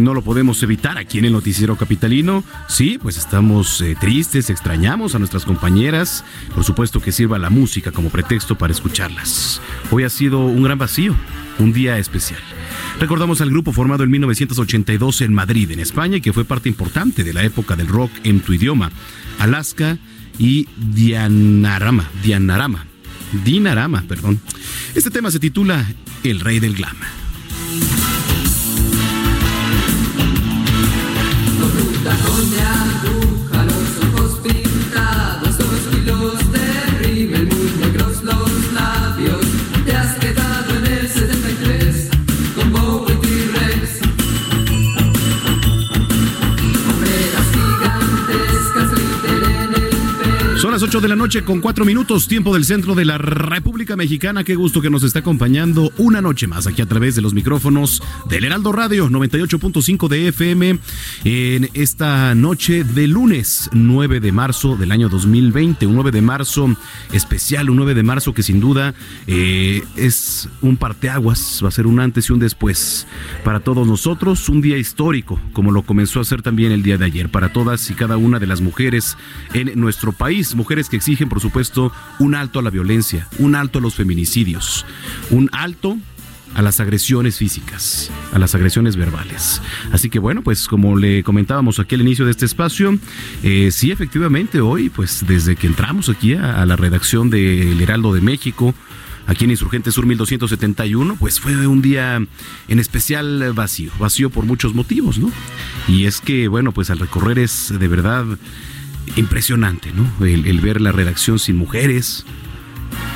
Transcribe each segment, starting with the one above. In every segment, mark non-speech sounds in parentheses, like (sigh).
No lo podemos evitar aquí en el noticiero capitalino. Sí, pues estamos eh, tristes, extrañamos a nuestras compañeras. Por supuesto que sirva la música como pretexto para escucharlas. Hoy ha sido un gran vacío, un día especial. Recordamos al grupo formado en 1982 en Madrid, en España, y que fue parte importante de la época del rock en tu idioma. Alaska y Dianarama, Dianarama, Dinarama, perdón. Este tema se titula El Rey del Glam. 姑娘。8 de la noche con 4 minutos, tiempo del centro de la República Mexicana. Qué gusto que nos está acompañando una noche más aquí a través de los micrófonos del Heraldo Radio 98.5 de FM en esta noche de lunes 9 de marzo del año 2020. Un 9 de marzo especial, un 9 de marzo que sin duda eh, es un parteaguas, va a ser un antes y un después para todos nosotros. Un día histórico, como lo comenzó a ser también el día de ayer, para todas y cada una de las mujeres en nuestro país. Mujeres que exigen, por supuesto, un alto a la violencia, un alto a los feminicidios, un alto a las agresiones físicas, a las agresiones verbales. Así que bueno, pues como le comentábamos aquí al inicio de este espacio, eh, sí, efectivamente, hoy, pues desde que entramos aquí a, a la redacción del Heraldo de México, aquí en Insurgente Sur 1271, pues fue un día en especial vacío, vacío por muchos motivos, ¿no? Y es que, bueno, pues al recorrer es de verdad impresionante, ¿no? El, ver la redacción sin mujeres,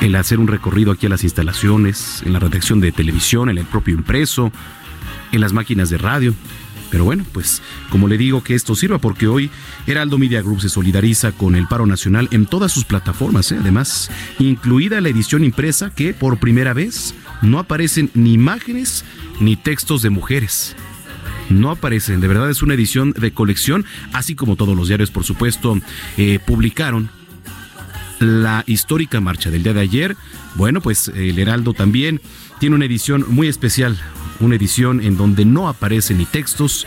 el hacer un recorrido aquí a las instalaciones, en la redacción de televisión, en el propio impreso, en las máquinas de radio. Pero bueno, pues como le digo que esto sirva porque hoy Heraldo Media Group se solidariza con el paro nacional en todas sus plataformas, ¿eh? además, incluida la edición impresa que por primera vez no aparecen ni imágenes ni textos de mujeres. No aparecen, de verdad es una edición de colección, así como todos los diarios, por supuesto, eh, publicaron la histórica marcha del día de ayer. Bueno, pues el Heraldo también tiene una edición muy especial, una edición en donde no aparecen ni textos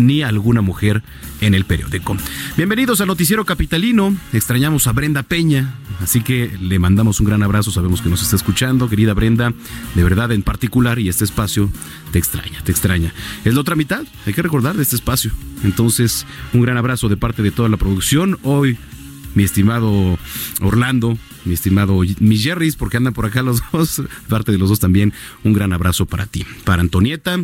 ni alguna mujer en el periódico. Bienvenidos al Noticiero Capitalino. Extrañamos a Brenda Peña, así que le mandamos un gran abrazo. Sabemos que nos está escuchando, querida Brenda. De verdad, en particular, y este espacio te extraña, te extraña. Es la otra mitad, hay que recordar de este espacio. Entonces, un gran abrazo de parte de toda la producción. Hoy mi estimado Orlando, mi estimado mis Jerrys, porque andan por acá los (laughs) dos, parte de los dos también, un gran abrazo para ti, para Antonieta.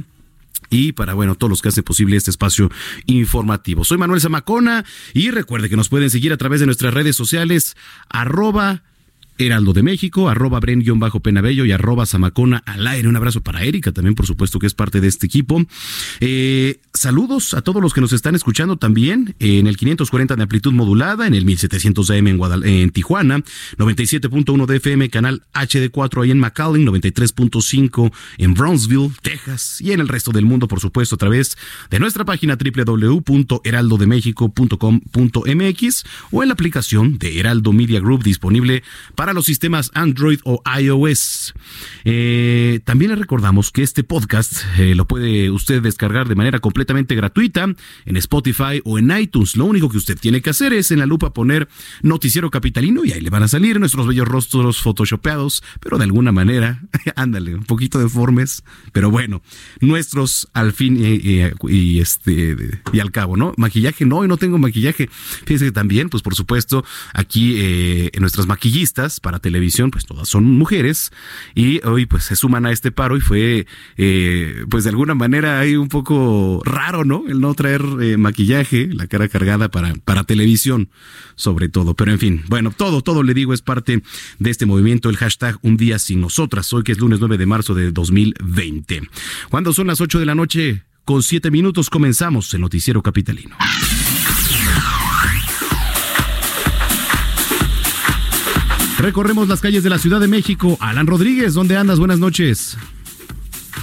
Y para, bueno, todos los que hacen posible este espacio informativo. Soy Manuel Zamacona y recuerde que nos pueden seguir a través de nuestras redes sociales, arroba Heraldo de México, arroba Bren-Penabello y arroba Zamacona al aire. Un abrazo para Erika también, por supuesto, que es parte de este equipo. Eh, saludos a todos los que nos están escuchando también en el 540 de amplitud modulada, en el 1700 AM en, en Tijuana, 97.1 de FM, canal HD4 ahí en McAllen, 93.5 en Brownsville, Texas y en el resto del mundo, por supuesto, a través de nuestra página www.heraldodemexico.com.mx o en la aplicación de Heraldo Media Group disponible para los sistemas Android o iOS. Eh, también le recordamos que este podcast eh, lo puede usted descargar de manera completamente gratuita en Spotify o en iTunes. Lo único que usted tiene que hacer es en la lupa poner Noticiero Capitalino y ahí le van a salir nuestros bellos rostros photoshopeados, pero de alguna manera, (laughs) ándale, un poquito deformes, pero bueno, nuestros al fin y, y- y este y al cabo, ¿no? Maquillaje, no, y no tengo maquillaje. Fíjense que también, pues por supuesto, aquí eh, nuestras maquillistas para televisión, pues todas son mujeres y hoy pues se suman a este paro y fue, eh, pues de alguna manera hay un poco raro, ¿no? El no traer eh, maquillaje, la cara cargada para, para televisión, sobre todo. Pero en fin, bueno, todo, todo le digo es parte de este movimiento, el hashtag Un Día Sin Nosotras, hoy que es lunes 9 de marzo de 2020. Cuando son las 8 de la noche, con 7 minutos comenzamos el noticiero capitalino. Recorremos las calles de la Ciudad de México. Alan Rodríguez, ¿dónde andas? Buenas noches.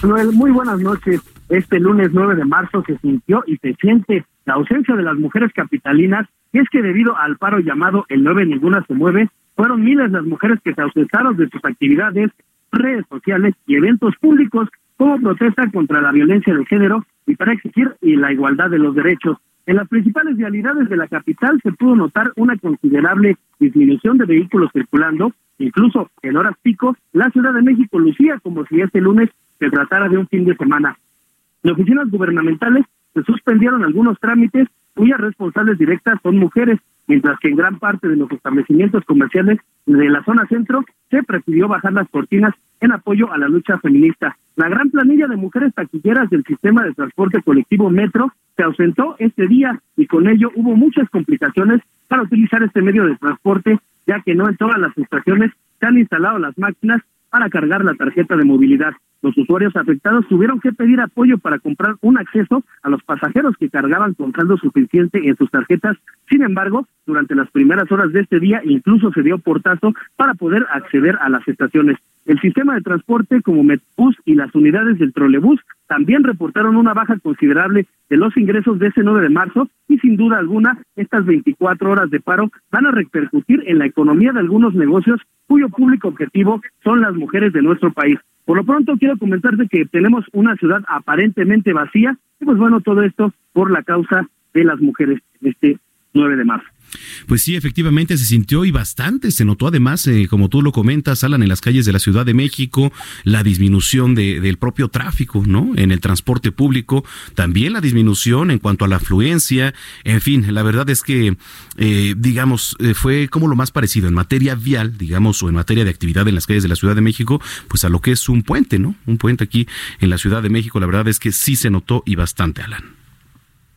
Manuel, muy buenas noches. Este lunes 9 de marzo se sintió y se siente la ausencia de las mujeres capitalinas, y es que debido al paro llamado El 9 Ninguna se mueve, fueron miles las mujeres que se ausentaron de sus actividades, redes sociales y eventos públicos como protesta contra la violencia de género y para exigir la igualdad de los derechos. En las principales vialidades de la capital se pudo notar una considerable disminución de vehículos circulando, incluso en horas pico, la Ciudad de México lucía como si este lunes se tratara de un fin de semana. En oficinas gubernamentales se suspendieron algunos trámites cuyas responsables directas son mujeres, mientras que en gran parte de los establecimientos comerciales de la zona centro se prefirió bajar las cortinas en apoyo a la lucha feminista. La gran planilla de mujeres taquilleras del sistema de transporte colectivo Metro se ausentó este día y con ello hubo muchas complicaciones para utilizar este medio de transporte, ya que no en todas las estaciones se han instalado las máquinas para cargar la tarjeta de movilidad. Los usuarios afectados tuvieron que pedir apoyo para comprar un acceso a los pasajeros que cargaban con saldo suficiente en sus tarjetas. Sin embargo, durante las primeras horas de este día incluso se dio portazo para poder acceder a las estaciones. El sistema de transporte como Metbus y las unidades del trolebús también reportaron una baja considerable de los ingresos de ese 9 de marzo y sin duda alguna estas 24 horas de paro van a repercutir en la economía de algunos negocios cuyo público objetivo son las mujeres de nuestro país. Por lo pronto quiero comentarte que tenemos una ciudad aparentemente vacía y pues bueno, todo esto por la causa de las mujeres en este 9 de marzo. Pues sí, efectivamente se sintió y bastante. Se notó además, eh, como tú lo comentas, Alan, en las calles de la Ciudad de México, la disminución de, del propio tráfico, ¿no? En el transporte público, también la disminución en cuanto a la afluencia. En fin, la verdad es que, eh, digamos, eh, fue como lo más parecido en materia vial, digamos, o en materia de actividad en las calles de la Ciudad de México, pues a lo que es un puente, ¿no? Un puente aquí en la Ciudad de México. La verdad es que sí se notó y bastante, Alan.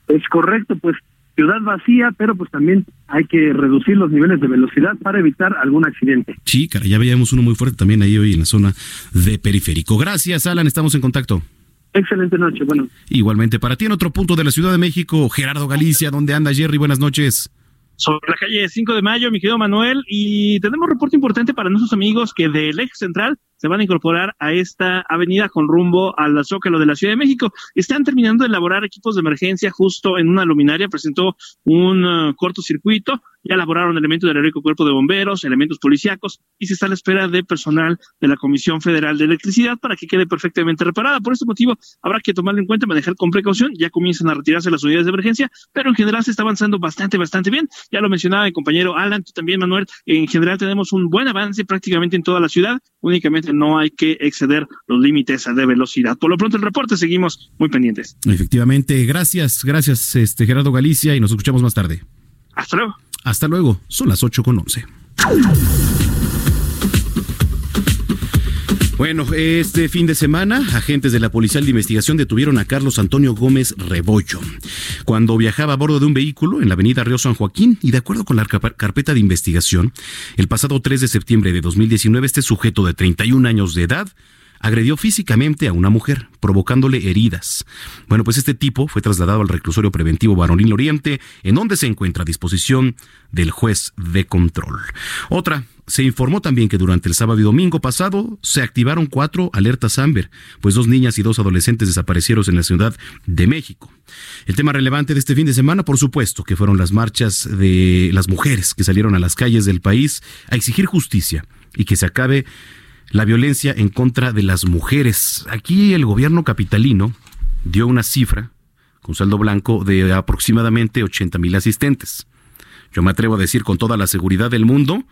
Es correcto, pues ciudad vacía, pero pues también hay que reducir los niveles de velocidad para evitar algún accidente. Sí, cara, ya veíamos uno muy fuerte también ahí hoy en la zona de periférico. Gracias, Alan, estamos en contacto. Excelente noche, bueno. Igualmente para ti en otro punto de la Ciudad de México, Gerardo Galicia, ¿dónde anda Jerry? Buenas noches. sobre la calle 5 de Mayo, mi querido Manuel, y tenemos reporte importante para nuestros amigos que del eje central se van a incorporar a esta avenida con rumbo al Zócalo de la Ciudad de México. Están terminando de elaborar equipos de emergencia justo en una luminaria, presentó un uh, cortocircuito, ya elaboraron elementos del heroico cuerpo de bomberos, elementos policíacos, y se está a la espera de personal de la Comisión Federal de Electricidad para que quede perfectamente reparada. Por este motivo, habrá que tomarlo en cuenta, manejar con precaución, ya comienzan a retirarse las unidades de emergencia, pero en general se está avanzando bastante, bastante bien. Ya lo mencionaba mi compañero Alan, tú también, Manuel, en general tenemos un buen avance prácticamente en toda la ciudad, únicamente no hay que exceder los límites de velocidad. Por lo pronto el reporte, seguimos muy pendientes. Efectivamente, gracias, gracias este Gerardo Galicia y nos escuchamos más tarde. Hasta luego. Hasta luego, son las 8 con 11. Bueno, este fin de semana, agentes de la Policía de Investigación detuvieron a Carlos Antonio Gómez Rebollo cuando viajaba a bordo de un vehículo en la avenida Río San Joaquín y de acuerdo con la carpeta de investigación, el pasado 3 de septiembre de 2019 este sujeto de 31 años de edad agredió físicamente a una mujer, provocándole heridas. Bueno, pues este tipo fue trasladado al reclusorio preventivo Varonil Oriente, en donde se encuentra a disposición del juez de control. Otra, se informó también que durante el sábado y domingo pasado se activaron cuatro alertas Amber, pues dos niñas y dos adolescentes desaparecieron en la Ciudad de México. El tema relevante de este fin de semana, por supuesto, que fueron las marchas de las mujeres que salieron a las calles del país a exigir justicia y que se acabe la violencia en contra de las mujeres. Aquí el gobierno capitalino dio una cifra con saldo blanco de aproximadamente 80 mil asistentes. Yo me atrevo a decir con toda la seguridad del mundo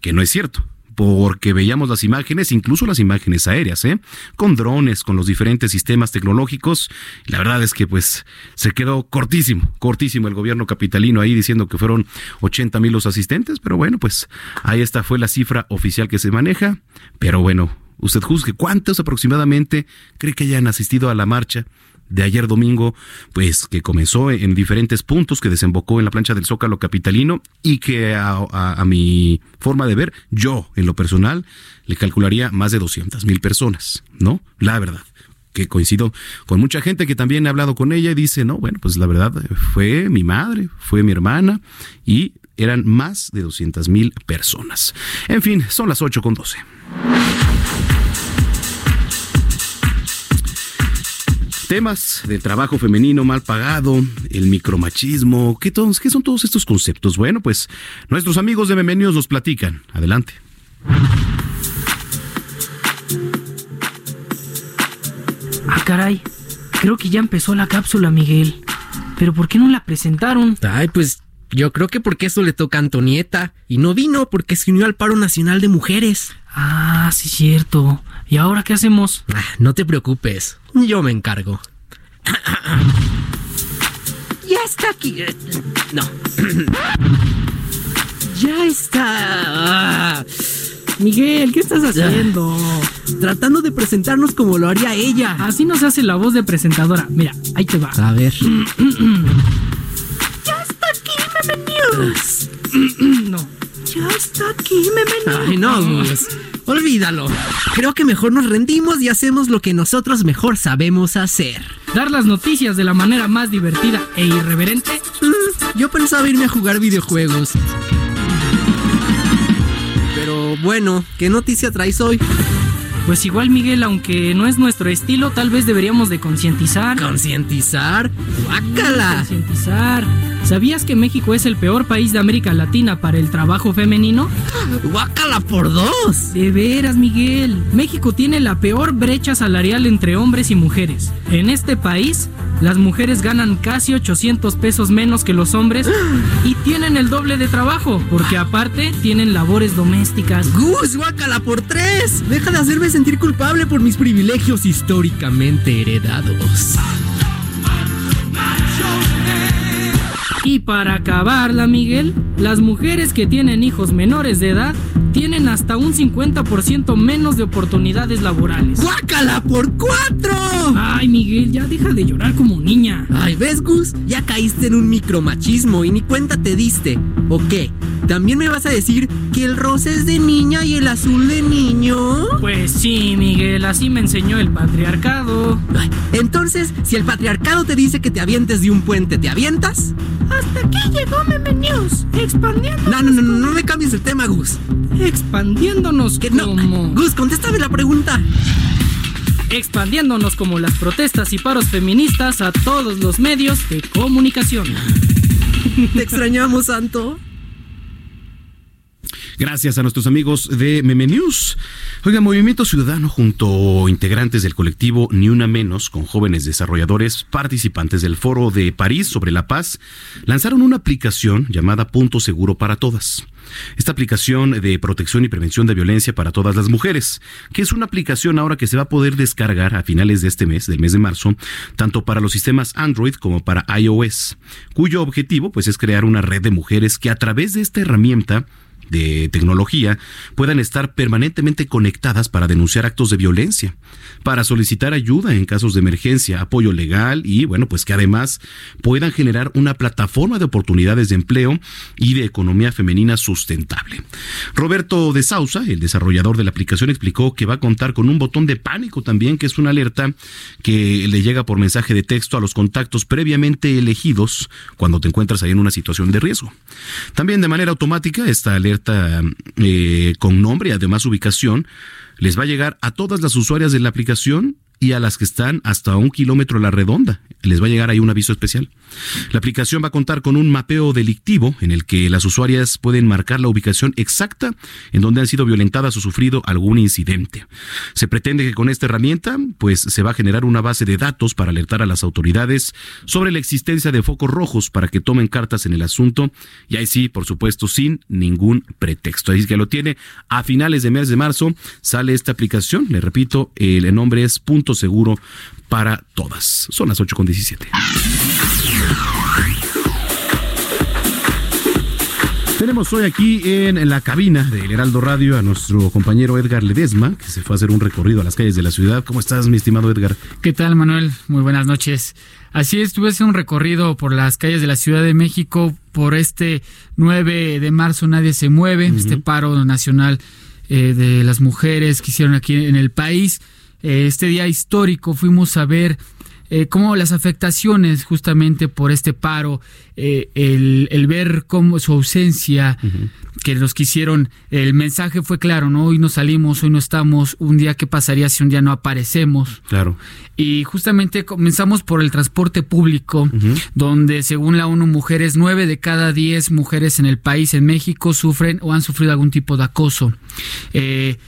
que no es cierto porque veíamos las imágenes, incluso las imágenes aéreas, ¿eh? con drones, con los diferentes sistemas tecnológicos. La verdad es que pues se quedó cortísimo, cortísimo el gobierno capitalino ahí diciendo que fueron 80 mil los asistentes, pero bueno, pues ahí esta fue la cifra oficial que se maneja. Pero bueno, usted juzgue cuántos aproximadamente cree que hayan asistido a la marcha de ayer domingo, pues que comenzó en diferentes puntos, que desembocó en la plancha del Zócalo Capitalino y que a, mi forma de ver, yo en lo personal le calcularía más de 200 mil personas, ¿no? La verdad que coincido con mucha gente que también ha hablado con ella y dice, no, bueno, pues la verdad fue mi madre, fue mi hermana y eran más de 200 mil personas. En fin, son las 8 con 12. Temas del trabajo femenino mal pagado, el micromachismo, ¿qué, ¿qué son todos estos conceptos? Bueno, pues nuestros amigos de Memenios nos platican. Adelante. Ah, caray. Creo que ya empezó la cápsula, Miguel. Pero ¿por qué no la presentaron? Ay, pues yo creo que porque eso le toca a Antonieta. Y no vino porque se unió al paro nacional de mujeres. Ah, sí, cierto. ¿Y ahora qué hacemos? Ah, no te preocupes, yo me encargo. ya está aquí. No. ya está. Miguel, ¿qué estás haciendo? Tratando de presentarnos como lo haría ella. Así no se hace la voz de presentadora. Mira, ahí te va. A ver. (clears throat) ya está aquí, Meme News. (clears throat) no. Ya está aquí, Meme Ay, no, Gus. Olvídalo. Creo que mejor nos rendimos y hacemos lo que nosotros mejor sabemos hacer. Dar las noticias de la manera más divertida e irreverente. Mm, yo pensaba irme a jugar videojuegos. Pero bueno, ¿qué noticia traes hoy? Pues igual Miguel, aunque no es nuestro estilo, tal vez deberíamos de concientizar. ¿Concientizar? ¡Guácala! Concientizar. ¿Sabías que México es el peor país de América Latina para el trabajo femenino? ¡Guácala por dos! De veras, Miguel. México tiene la peor brecha salarial entre hombres y mujeres. En este país, las mujeres ganan casi 800 pesos menos que los hombres y tienen el doble de trabajo, porque aparte tienen labores domésticas. ¡Gus, guácala por tres! Deja de hacerme sentir culpable por mis privilegios históricamente heredados. Y para acabarla, Miguel, las mujeres que tienen hijos menores de edad tienen hasta un 50% menos de oportunidades laborales. ¡Guácala por cuatro! Ay, Miguel, ya deja de llorar como niña. Ay, ¿ves, Gus? Ya caíste en un micromachismo y ni cuenta te diste. ¿O qué? ¿También me vas a decir que el rosa es de niña y el azul de niño? Pues sí, Miguel, así me enseñó el patriarcado. Ay, entonces, si el patriarcado te dice que te avientes de un puente, ¿te avientas? Hasta aquí llegó Meme News, expandiendo. No, no, no, no, no me cambies el tema, Gus. Expandiéndonos Que como... no. Gus, contéstame la pregunta. Expandiéndonos como las protestas y paros feministas a todos los medios de comunicación. Te extrañamos, Santo. Gracias a nuestros amigos de Meme News. Oiga, Movimiento Ciudadano junto a integrantes del colectivo Ni Una Menos con jóvenes desarrolladores participantes del Foro de París sobre la paz lanzaron una aplicación llamada Punto Seguro para Todas. Esta aplicación de protección y prevención de violencia para todas las mujeres, que es una aplicación ahora que se va a poder descargar a finales de este mes, del mes de marzo, tanto para los sistemas Android como para iOS, cuyo objetivo pues es crear una red de mujeres que a través de esta herramienta de tecnología puedan estar permanentemente conectadas para denunciar actos de violencia, para solicitar ayuda en casos de emergencia, apoyo legal y, bueno, pues que además puedan generar una plataforma de oportunidades de empleo y de economía femenina sustentable. Roberto de Sousa, el desarrollador de la aplicación, explicó que va a contar con un botón de pánico también, que es una alerta que le llega por mensaje de texto a los contactos previamente elegidos cuando te encuentras ahí en una situación de riesgo. También de manera automática, esta alerta eh, con nombre y además ubicación les va a llegar a todas las usuarias de la aplicación y a las que están hasta un kilómetro a la redonda. Les va a llegar ahí un aviso especial. La aplicación va a contar con un mapeo delictivo en el que las usuarias pueden marcar la ubicación exacta en donde han sido violentadas o sufrido algún incidente. Se pretende que con esta herramienta, pues se va a generar una base de datos para alertar a las autoridades sobre la existencia de focos rojos para que tomen cartas en el asunto y ahí sí, por supuesto, sin ningún pretexto. Ahí que lo tiene. A finales de mes de marzo sale esta aplicación. Le repito, el nombre es Punto Seguro para Todas. Son las 8.17. Tenemos hoy aquí en la cabina del Heraldo Radio a nuestro compañero Edgar Ledesma, que se fue a hacer un recorrido a las calles de la ciudad. ¿Cómo estás, mi estimado Edgar? ¿Qué tal, Manuel? Muy buenas noches. Así es, tuve un recorrido por las calles de la Ciudad de México por este 9 de marzo, Nadie se mueve, este paro nacional eh, de las mujeres que hicieron aquí en el país. Eh, este día histórico fuimos a ver eh, cómo las afectaciones justamente por este paro, eh, el, el ver cómo su ausencia, que nos quisieron, el mensaje fue claro, ¿no? Hoy no salimos, hoy no estamos, un día qué pasaría si un día no aparecemos. Claro. Y justamente comenzamos por el transporte público, donde según la ONU Mujeres, nueve de cada diez mujeres en el país, en México, sufren o han sufrido algún tipo de acoso. Eh,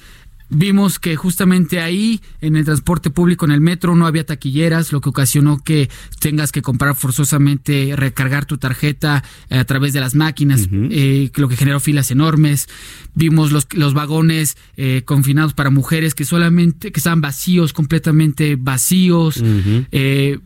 Vimos que justamente ahí, en el transporte público, en el metro, no había taquilleras, lo que ocasionó que tengas que comprar forzosamente, recargar tu tarjeta eh, a través de las máquinas, eh, lo que generó filas enormes. Vimos los, los vagones eh, confinados para mujeres que solamente, que estaban vacíos, completamente vacíos. Eh,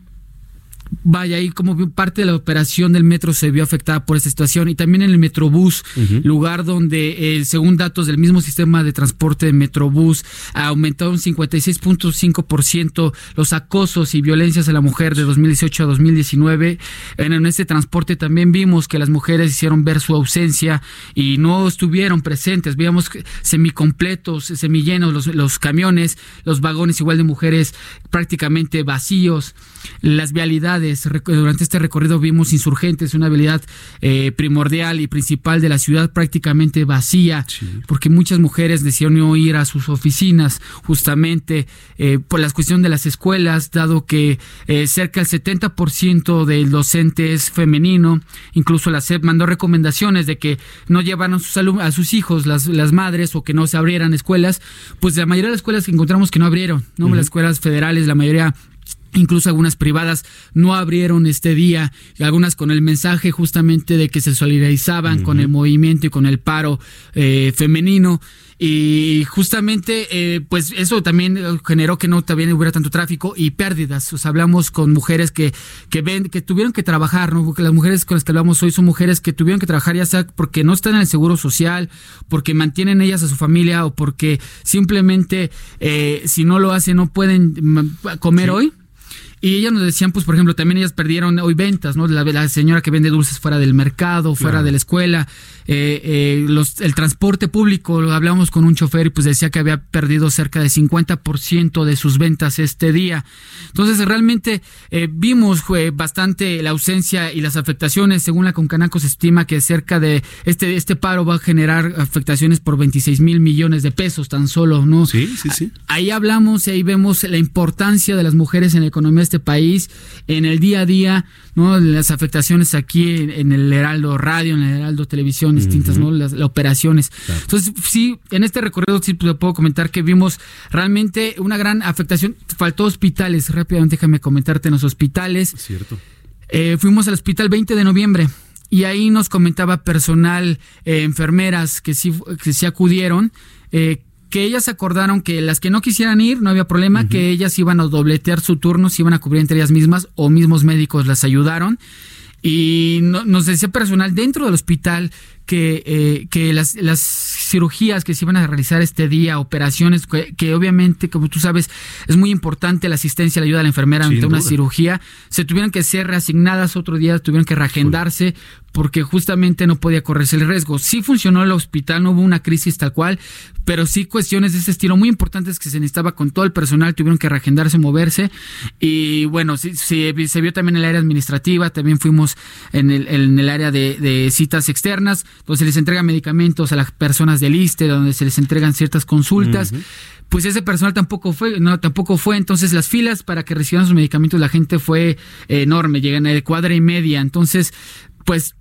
Vaya, ahí como parte de la operación del metro se vio afectada por esta situación y también en el Metrobús, lugar donde, eh, según datos del mismo sistema de transporte de Metrobús, un 56.5% los acosos y violencias a la mujer de 2018 a 2019. En, en este transporte también vimos que las mujeres hicieron ver su ausencia y no estuvieron presentes. Veíamos semicompletos, semillenos los, los camiones, los vagones igual de mujeres prácticamente vacíos. Las vialidades, durante este recorrido vimos insurgentes, una vialidad eh, primordial y principal de la ciudad prácticamente vacía, porque muchas mujeres decidieron no ir a sus oficinas. Justamente eh, por la cuestión de las escuelas, dado que eh, cerca del 70% del docente es femenino, incluso la SEP mandó recomendaciones de que no llevaran a sus, a sus hijos las, las madres o que no se abrieran escuelas, pues la mayoría de las escuelas que encontramos que no abrieron, ¿no? Las escuelas federales, la mayoría Incluso algunas privadas no abrieron este día, y algunas con el mensaje justamente de que se solidarizaban con el movimiento y con el paro eh, femenino. Y justamente, eh, pues eso también generó que no también hubiera tanto tráfico y pérdidas. O sea, hablamos con mujeres que, que ven, que tuvieron que trabajar, ¿no? Porque las mujeres con las que hablamos hoy son mujeres que tuvieron que trabajar ya sea porque no están en el seguro social, porque mantienen ellas a su familia o porque simplemente eh, si no lo hacen no pueden mm, comer hoy. Y ellas nos decían, pues, por ejemplo, también ellas perdieron hoy ventas, ¿no? La, la señora que vende dulces fuera del mercado, fuera de la escuela, eh, eh, los, el transporte público, lo hablamos con un chofer y pues decía que había perdido cerca de 50% de sus ventas este día. Entonces, realmente eh, vimos bastante la ausencia y las afectaciones. Según la Concanaco se estima que cerca de este, este paro va a generar afectaciones por 26 mil millones de pesos tan solo, ¿no? Sí, sí, sí. Ahí hablamos y ahí vemos la importancia de las mujeres en la economía de este país, en el día a día, ¿no? Las afectaciones aquí en, en el Heraldo Radio, en el Heraldo Televisión, distintas, ¿no? Las, las operaciones. Entonces, sí, en este recorrido sí te puedo comentar que vimos realmente una gran afectación. Faltó hospitales, rápidamente déjame comentarte en los hospitales. Cierto. Eh, fuimos al hospital 20 de noviembre y ahí nos comentaba personal, eh, enfermeras que sí, que sí acudieron, eh, que ellas acordaron que las que no quisieran ir, no había problema, que ellas iban a dobletear su turno, se iban a cubrir entre ellas mismas o mismos médicos las ayudaron. Y no- nos decía personal dentro del hospital que, eh, que las, las cirugías que se iban a realizar este día, operaciones, que, que obviamente, como tú sabes, es muy importante la asistencia, la ayuda de la enfermera Sin ante una cirugía, se tuvieron que ser reasignadas otro día, tuvieron que reagendarse porque justamente no podía correrse el riesgo. Sí funcionó el hospital, no hubo una crisis tal cual, pero sí cuestiones de ese estilo muy importantes que se necesitaba con todo el personal, tuvieron que reagendarse, moverse. Y bueno, sí, sí, se vio también en el área administrativa, también fuimos en el, en el área de, de citas externas, donde se les entregan medicamentos a las personas del ISTE, donde se les entregan ciertas consultas. Pues ese personal tampoco fue, no, tampoco fue. Entonces las filas para que recibieran sus medicamentos, la gente fue enorme, llegan a de cuadra y media. Entonces, pues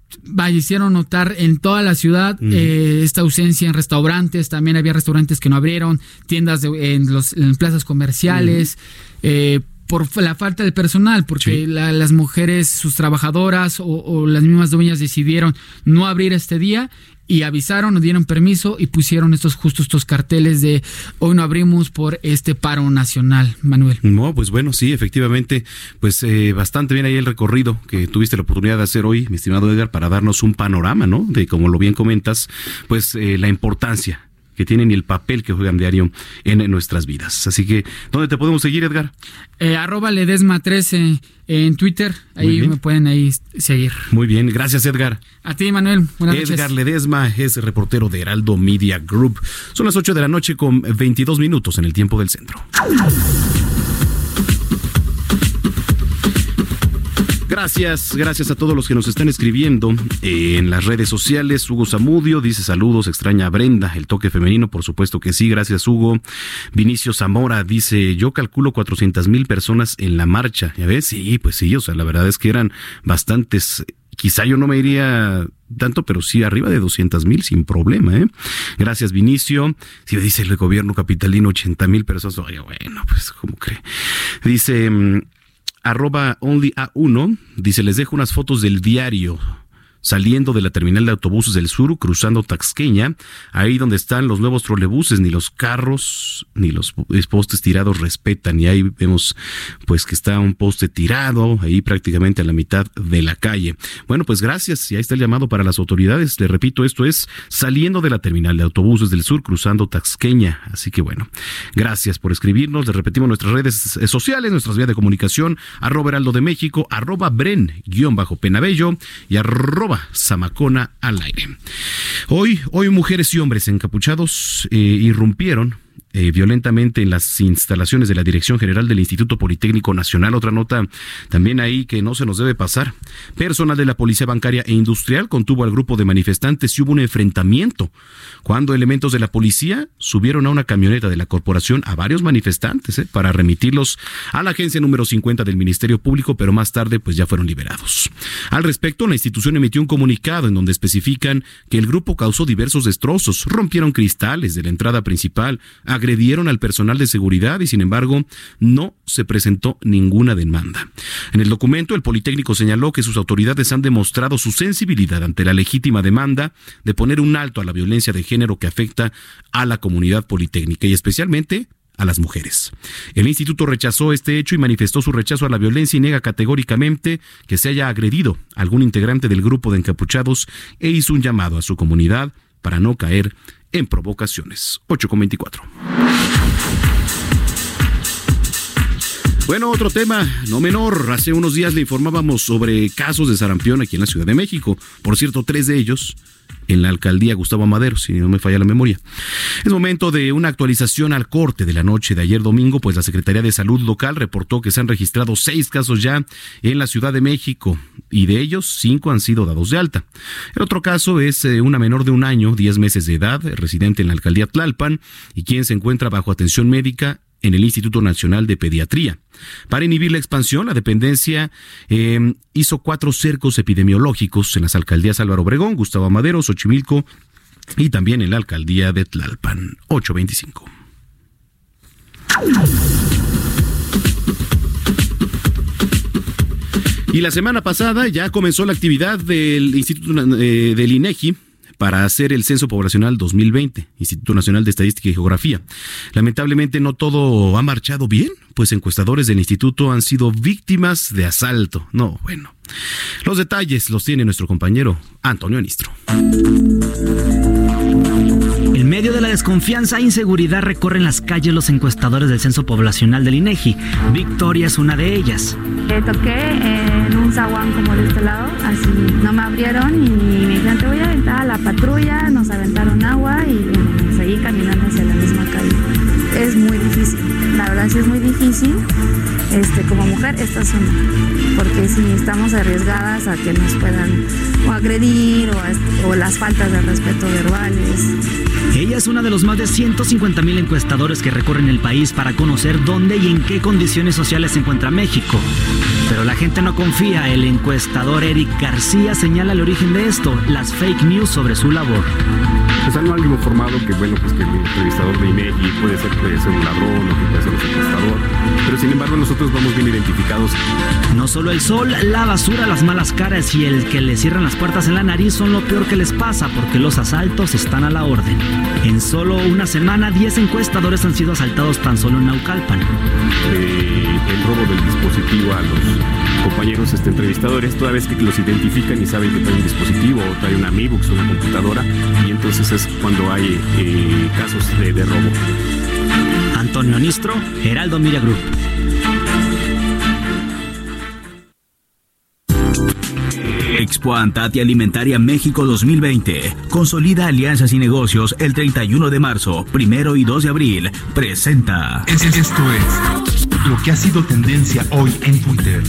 hicieron notar en toda la ciudad eh, esta ausencia en restaurantes, también había restaurantes que no abrieron, tiendas de- en, los, en plazas comerciales, eh, por la falta de personal, porque la- las mujeres, sus trabajadoras o, o las mismas dueñas decidieron no abrir este día y avisaron, nos dieron permiso y pusieron estos justos estos carteles de hoy no abrimos por este paro nacional, Manuel. No, pues bueno, sí, efectivamente, pues eh, bastante bien ahí el recorrido que tuviste la oportunidad de hacer hoy, mi estimado Edgar, para darnos un panorama, ¿no? De, como lo bien comentas, pues eh, la importancia que tienen y el papel que juegan diario en, nuestras vidas. Así que, ¿dónde te podemos seguir, Edgar? Eh, arroba Ledesma13 en Twitter, ahí me pueden ahí seguir. Muy bien, gracias, Edgar. A ti, Manuel, buenas noches. Edgar Ledesma es reportero de Heraldo Media Group. Son las 8 de la noche con 22 minutos en el tiempo del centro. Gracias, gracias a todos los que nos están escribiendo eh, en las redes sociales. Hugo Zamudio dice saludos, extraña a Brenda, el toque femenino, por supuesto que sí, gracias Hugo. Vinicio Zamora dice, yo calculo 400 mil personas en la marcha. ¿Ya ves? Sí, pues sí, o sea, la verdad es que eran bastantes. Quizá yo no me iría tanto, pero sí arriba de 200 mil sin problema, ¿eh? Gracias, Vinicio. Si dice el gobierno capitalino 80 mil personas, oye, bueno, pues, ¿cómo cree? Dice, mm, arroba only A1, dice, les dejo unas fotos del diario saliendo de la terminal de autobuses del sur, cruzando Taxqueña, ahí donde están los nuevos trolebuses, ni los carros, ni los postes tirados respetan, y ahí vemos pues que está un poste tirado, ahí prácticamente a la mitad de la calle. Bueno, pues gracias, y ahí está el llamado para las autoridades, le repito, esto es saliendo de la terminal de autobuses del sur, cruzando Taxqueña, así que bueno, gracias por escribirnos, les repetimos nuestras redes eh, sociales, nuestras vías de comunicación, arroba heraldo de México, arroba bren, guion bajo penabello, y arroba Zamacona al aire. Hoy, hoy mujeres y hombres encapuchados eh, irrumpieron eh, violentamente en las instalaciones de la Dirección General del Instituto Politécnico Nacional. Otra nota también ahí que no se nos debe pasar. Personal de la Policía Bancaria e Industrial contuvo al grupo de manifestantes y hubo un enfrentamiento cuando elementos de la policía subieron a una camioneta de la corporación a varios manifestantes eh, para remitirlos a la agencia número 50 del Ministerio Público, pero más tarde pues ya fueron liberados. Al respecto, la institución emitió un comunicado en donde especifican que el grupo causó diversos destrozos, rompieron cristales de la entrada principal, agredieron al personal de seguridad y sin embargo no se presentó ninguna demanda. En el documento el Politécnico señaló que sus autoridades han demostrado su sensibilidad ante la legítima demanda de poner un alto a la violencia de género que afecta a la comunidad politécnica y especialmente a las mujeres. El instituto rechazó este hecho y manifestó su rechazo a la violencia y niega categóricamente que se haya agredido a algún integrante del grupo de encapuchados e hizo un llamado a su comunidad para no caer en provocaciones. 8 con 24. Bueno, otro tema, no menor. Hace unos días le informábamos sobre casos de sarampión aquí en la Ciudad de México. Por cierto, tres de ellos en la alcaldía Gustavo Madero, si no me falla la memoria. Es momento de una actualización al corte de la noche de ayer domingo, pues la Secretaría de Salud local reportó que se han registrado seis casos ya en la Ciudad de México y de ellos cinco han sido dados de alta. El otro caso es eh, una menor de un año, diez meses de edad, residente en la alcaldía Tlalpan y quien se encuentra bajo atención médica en el Instituto Nacional de Pediatría. Para inhibir la expansión, la dependencia eh, hizo cuatro cercos epidemiológicos en las alcaldías Álvaro Obregón, Gustavo Madero, Xochimilco y también en la alcaldía de Tlalpan. 825. Y la semana pasada ya comenzó la actividad del Instituto eh, del INEGI para hacer el Censo Poblacional 2020, Instituto Nacional de Estadística y Geografía. Lamentablemente no todo ha marchado bien, pues encuestadores del instituto han sido víctimas de asalto. No, bueno. Los detalles los tiene nuestro compañero Antonio Anistro. En medio de la desconfianza e inseguridad recorren las calles los encuestadores del Censo Poblacional del INEGI. Victoria es una de ellas. Toqué en un zaguán como de este lado, así no me abrieron y me dijeron te voy a aventar a la patrulla, nos aventaron agua y es muy difícil este, como mujer esta zona, porque si estamos arriesgadas a que nos puedan o agredir o, las faltas de respeto verbales. Ella es una de los más de 150 mil encuestadores que recorren el país para conocer dónde y en qué condiciones sociales se encuentra México. Pero la gente no confía. El encuestador Eric García señala el origen de esto, las fake news sobre su labor. Pues algo informado que bueno, pues que el entrevistador de INEGI puede ser, puede ser un ladrón o que puede ser un Pero sin embargo nosotros vamos bien identificados. No solo el sol, la basura, las malas caras y el que le cierran las puertas en la nariz son lo peor que les pasa porque los asaltos están a la orden. En solo una semana, 10 encuestadores han sido asaltados tan solo en Naucalpan. eh, el robo del dispositivo a los compañeros este, entrevistadores, toda vez que los identifican y saben que trae un dispositivo o trae una MiBox, una computadora, y entonces es cuando hay eh, casos de, de robo. Antonio Nistro, Heraldo Media Group. Expo Antati Alimentaria México 2020. Consolida alianzas y negocios el 31 de marzo, primero y 2 de abril. Presenta. Esto es lo que ha sido tendencia hoy en Twitter.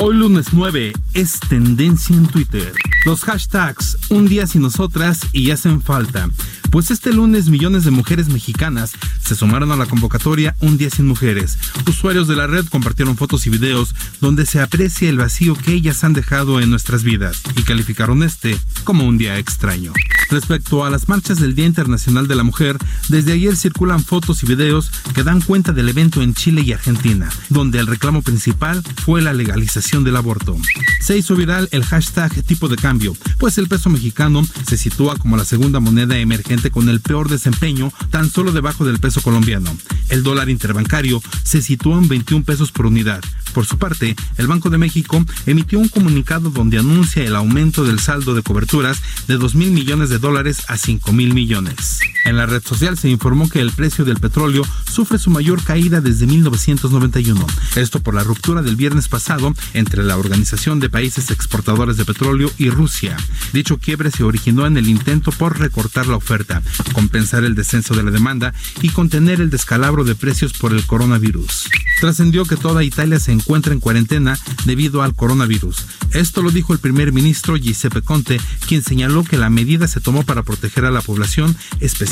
Hoy lunes 9 es tendencia en Twitter. Los hashtags Un día sin nosotras y hacen falta. Pues este lunes millones de mujeres mexicanas se sumaron a la convocatoria Un día sin mujeres. Usuarios de la red compartieron fotos y videos donde se aprecia el vacío que ellas han dejado en nuestras vidas y calificaron este como un día extraño. Respecto a las marchas del Día Internacional de la Mujer, desde ayer circulan fotos y videos que dan cuenta del evento en Chile y Argentina, donde el reclamo principal fue la legalización del aborto. Se hizo viral el hashtag tipo de cambio, pues el peso mexicano se sitúa como la segunda moneda emergente con el peor desempeño, tan solo debajo del peso colombiano. El dólar interbancario se situó en 21 pesos por unidad. Por su parte, el Banco de México emitió un comunicado donde anuncia el aumento del saldo de coberturas de 2 mil millones de dólares a 5 mil millones. En la red social se informó que el precio del petróleo sufre su mayor caída desde 1991. Esto por la ruptura del viernes pasado entre la Organización de Países Exportadores de Petróleo y Rusia. Dicho quiebre se originó en el intento por recortar la oferta, compensar el descenso de la demanda y contener el descalabro de precios por el coronavirus. Trascendió que toda Italia se encuentra en cuarentena debido al coronavirus. Esto lo dijo el primer ministro Giuseppe Conte, quien señaló que la medida se tomó para proteger a la población, especialmente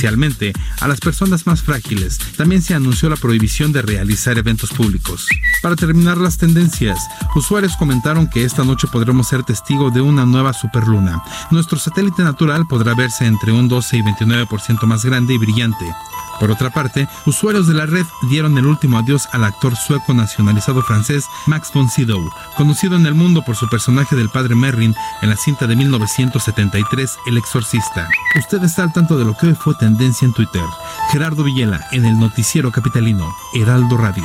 a las personas más frágiles. También se anunció la prohibición de realizar eventos públicos. Para terminar las tendencias, usuarios comentaron que esta noche podremos ser testigo de una nueva superluna. Nuestro satélite natural podrá verse entre un 12 y 29% más grande y brillante. Por otra parte, usuarios de la red dieron el último adiós al actor sueco nacionalizado francés Max von Sydow, conocido en el mundo por su personaje del padre Merrin en la cinta de 1973 El Exorcista. Usted está al tanto de lo que hoy fue tendencia en Twitter. Gerardo Villela en el noticiero capitalino Heraldo Radio.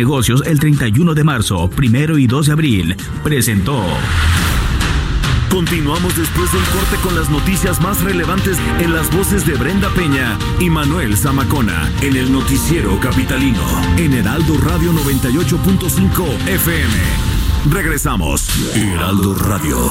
negocios el 31 de marzo, primero y 2 de abril. Presentó. Continuamos después del corte con las noticias más relevantes en las voces de Brenda Peña y Manuel Zamacona en el noticiero capitalino en Heraldo Radio 98.5 FM. Regresamos. Heraldo Radio.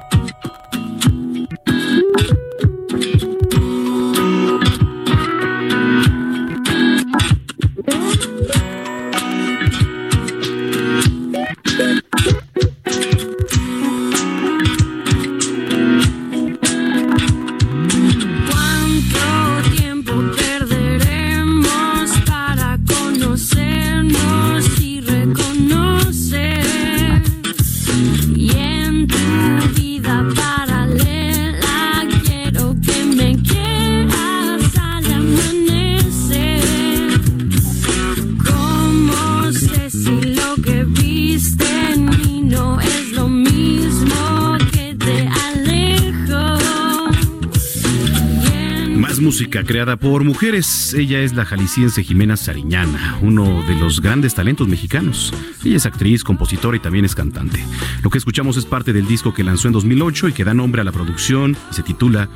Creada por mujeres. Ella es la jalisciense Jimena Sariñana, uno de los grandes talentos mexicanos. Ella es actriz, compositora y también es cantante. Lo que escuchamos es parte del disco que lanzó en 2008 y que da nombre a la producción y se titula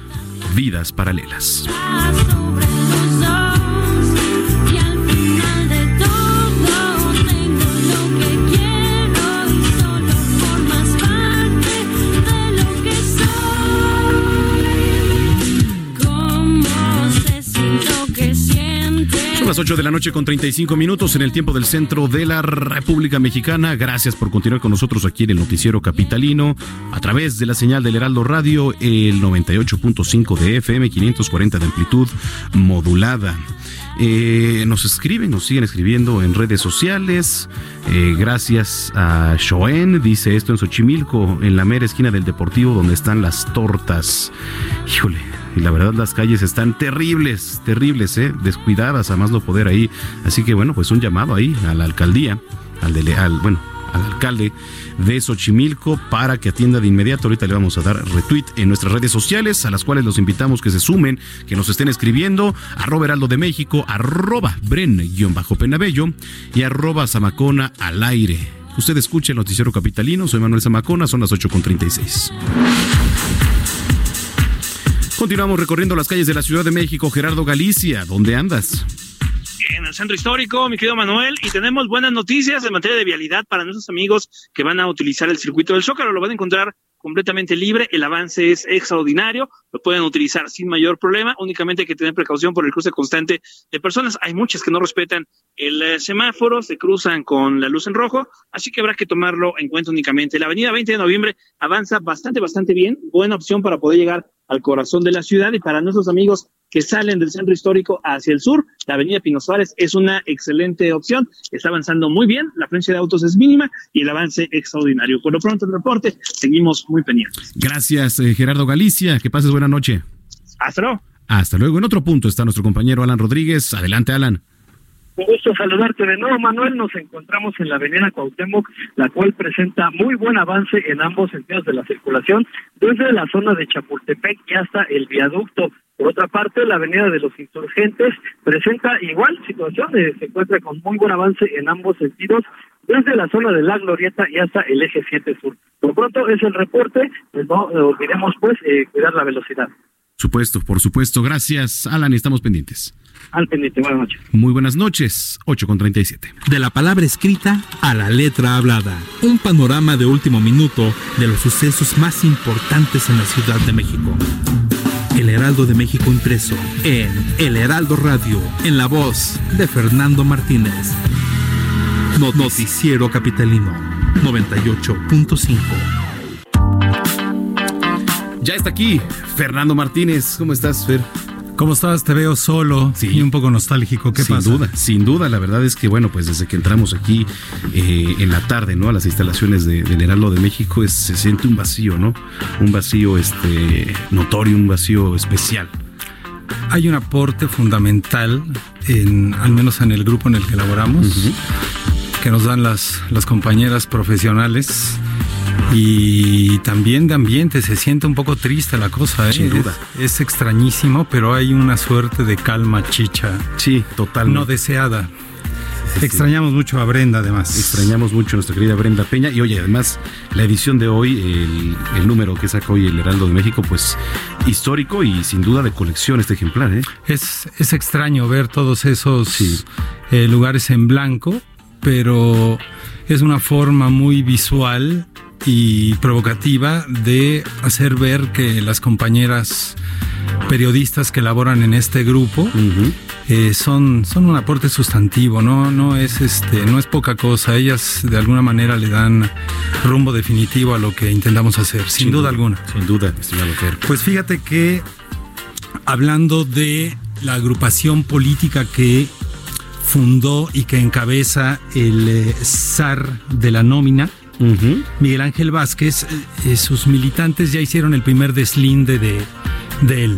Vidas Paralelas. Las 8 de la noche con 35 minutos en el tiempo del centro de la República Mexicana. Gracias por continuar con nosotros aquí en el Noticiero Capitalino a través de la señal del Heraldo Radio, el 98.5 de FM, 540 de amplitud modulada. Eh, nos escriben, nos siguen escribiendo en redes sociales. Eh, gracias a Shoen, dice esto en Xochimilco, en la mera esquina del Deportivo donde están las tortas. Híjole, y la verdad las calles están terribles, terribles, ¿eh? descuidadas a más no poder ahí. Así que bueno, pues un llamado ahí a la alcaldía, al, al bueno, al alcalde de Xochimilco para que atienda de inmediato. Ahorita le vamos a dar retweet en nuestras redes sociales, a las cuales los invitamos que se sumen, que nos estén escribiendo, arroba Heraldo de México, arroba Bren-Penabello y arroba Zamacona al aire. Usted escuche el noticiero capitalino, soy Manuel Zamacona, son las 8.36. Continuamos recorriendo las calles de la Ciudad de México. Gerardo Galicia, ¿dónde andas? En el centro histórico, mi querido Manuel, y tenemos buenas noticias en materia de vialidad para nuestros amigos que van a utilizar el circuito del Zócalo. Lo van a encontrar completamente libre, el avance es extraordinario, lo pueden utilizar sin mayor problema, únicamente hay que tener precaución por el cruce constante de personas. Hay muchas que no respetan el eh, semáforo, se cruzan con la luz en rojo, así que habrá que tomarlo en cuenta únicamente. La avenida 20 de noviembre avanza bastante, bastante bien, buena opción para poder llegar al corazón de la ciudad y para nuestros amigos que salen del centro histórico hacia el sur, la avenida Pino Suárez es una excelente opción, está avanzando muy bien, la frecuencia de autos es mínima y el avance extraordinario. Por lo pronto el reporte, seguimos muy pendientes. Gracias, eh, Gerardo Galicia. Que pases buena noche. Hasta luego. Hasta luego. En otro punto está nuestro compañero Alan Rodríguez. Adelante, Alan. Un gusto saludarte de nuevo, Manuel. Nos encontramos en la avenida Cuauhtémoc, la cual presenta muy buen avance en ambos sentidos de la circulación, desde la zona de Chapultepec y hasta el viaducto. Por otra parte, la avenida de los insurgentes presenta igual situación, eh, se encuentra con muy buen avance en ambos sentidos, desde la zona de la Glorieta y hasta el eje 7 sur. Por pronto es el reporte, pues no olvidemos pues eh, cuidar la velocidad. Supuesto, por supuesto. Gracias, Alan. Estamos pendientes. Al pendiente, buenas noches. Muy buenas noches. 8 con 37. De la palabra escrita a la letra hablada. Un panorama de último minuto de los sucesos más importantes en la Ciudad de México. El Heraldo de México impreso en El Heraldo Radio, en la voz de Fernando Martínez. No- Noticiero Capitalino 98.5. Ya está aquí Fernando Martínez. ¿Cómo estás, Fer? ¿Cómo estás? Te veo solo y un poco nostálgico. ¿Qué sin pasa? duda, sin duda. La verdad es que, bueno, pues desde que entramos aquí eh, en la tarde, ¿no? A las instalaciones de, del Heraldo de México, es- se siente un vacío, ¿no? Un vacío este, notorio, un vacío especial. Hay un aporte fundamental, en, al menos en el grupo en el que laboramos, que nos dan las, las compañeras profesionales. Y también de ambiente, se siente un poco triste la cosa, ¿eh? Sin duda. Es, es extrañísimo, pero hay una suerte de calma chicha. Sí, total. No deseada. Extrañamos mucho a Brenda, además. Extrañamos mucho a nuestra querida Brenda Peña. Y oye, además, la edición de hoy, el, el número que saca hoy el Heraldo de México, pues histórico y sin duda de colección este ejemplar, ¿eh? Es, es extraño ver todos esos eh, lugares en blanco, pero es una forma muy visual y provocativa de hacer ver que las compañeras periodistas que laboran en este grupo eh, son, son un aporte sustantivo, ¿no? No es este, no es poca cosa. Ellas de alguna manera le dan rumbo definitivo a lo que intentamos hacer, sin, Sin duda duda, alguna. Sin duda, estimado Fer. Pues fíjate que hablando de la agrupación política que fundó y que encabeza el eh, zar de la nómina, Miguel Ángel Vázquez, eh, eh, sus militantes ya hicieron el primer deslinde de, de él.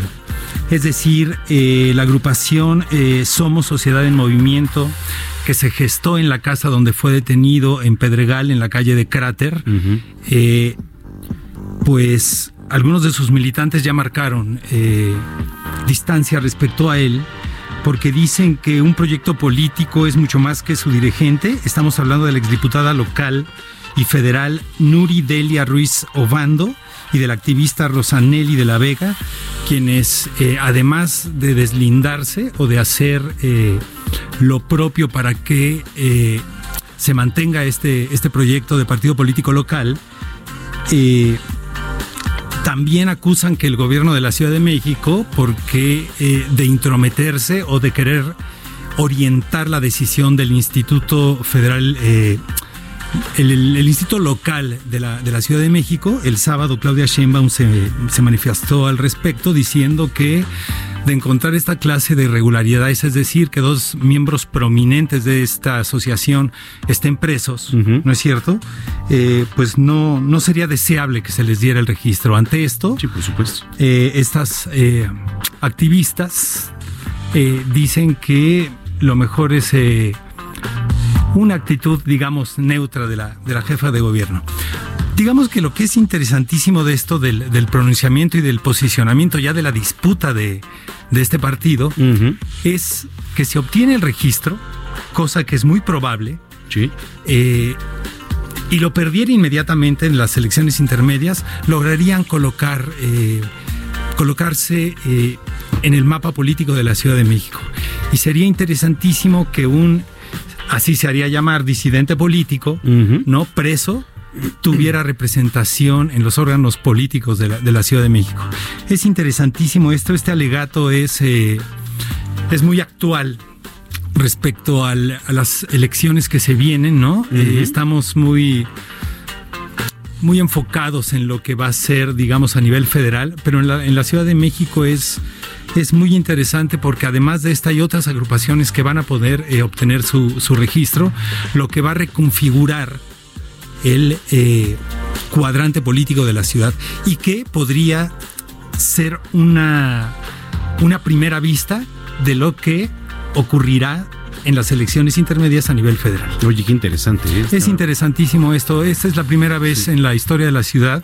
Es decir, eh, la agrupación Somos Sociedad en Movimiento, que se gestó en la casa donde fue detenido en Pedregal, en la calle de Cráter, pues algunos de sus militantes ya marcaron distancia respecto a él porque dicen que un proyecto político es mucho más que su dirigente. Estamos hablando de la exdiputada local y federal Nuri Delia Ruiz Obando y del activista Rosanelli de la Vega, quienes eh, además de deslindarse o de hacer eh, lo propio para que eh, se mantenga este, este proyecto de partido político local, también acusan que el gobierno de la Ciudad de México, porque eh, de intrometerse o de querer orientar la decisión del Instituto Federal, eh, el, Instituto Local de la, de la Ciudad de México, el sábado Claudia Sheinbaum se, se manifestó al respecto diciendo que de encontrar esta clase de irregularidades, es decir, que dos miembros prominentes de esta asociación estén presos, ¿no es cierto? Eh, pues no, no sería deseable que se les diera el registro. Ante esto, sí, por supuesto. estas eh, activistas eh, dicen que lo mejor es eh, una actitud, digamos, neutra de la, de la jefa de gobierno. Digamos que lo que es interesantísimo de esto, del, del pronunciamiento y del posicionamiento ya de la disputa de, de este partido, es que se obtiene el registro, cosa que es muy probable, eh, y lo perdiera inmediatamente en las elecciones intermedias, lograrían colocar, eh, colocarse eh, en el mapa político de la Ciudad de México. Y sería interesantísimo que un, así se haría llamar, disidente político, no preso, tuviera representación en los órganos políticos de la, de la Ciudad de México. Es interesantísimo esto, este alegato es, eh, es muy actual respecto al- a las elecciones que se vienen, ¿no? Eh, estamos muy muy enfocados en lo que va a ser, digamos, a nivel federal, pero en la, en la Ciudad de México es, es muy interesante porque además de esta hay otras agrupaciones que van a poder eh, obtener su, su registro, lo que va a reconfigurar el eh, cuadrante político de la ciudad y que podría ser una, una primera vista de lo que ocurrirá en las elecciones intermedias a nivel federal. Oye, qué interesante. ¿eh? Es interesantísimo esto. Esta es la primera vez en la historia de la ciudad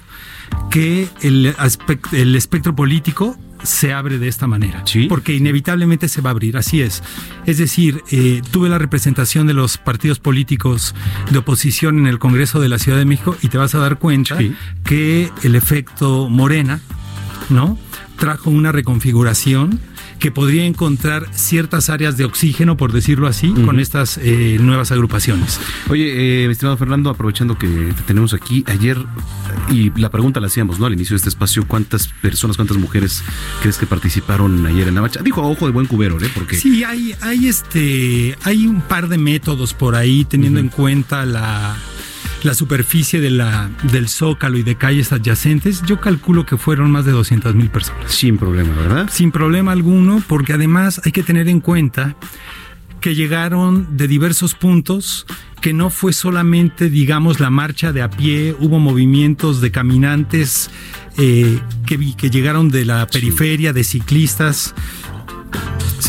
que el, aspect- el espectro político se abre de esta manera. Porque inevitablemente se va a abrir, así es. Es decir, eh, tuve la representación de los partidos políticos de oposición en el Congreso de la Ciudad de México y te vas a dar cuenta que el efecto Morena, ¿no? Trajo una reconfiguración que podría encontrar ciertas áreas de oxígeno, por decirlo así, con estas eh, nuevas agrupaciones. Oye, eh, estimado Fernando, aprovechando que te tenemos aquí, ayer, y la pregunta la hacíamos, ¿no? Al inicio de este espacio, ¿cuántas personas, cuántas mujeres crees que participaron ayer en la marcha? Dijo a ojo de buen cubero, ¿eh? Porque Sí, hay, hay este, hay un par de métodos por ahí, teniendo en cuenta la, la superficie de la, del zócalo y de calles adyacentes. Yo calculo que fueron más de 200 mil personas. Sin problema, ¿verdad? Sin problema alguno, porque además hay que tener en cuenta que llegaron de diversos puntos, que no fue solamente, digamos, la marcha de a pie, hubo movimientos de caminantes eh, que, que llegaron de la periferia, de ciclistas,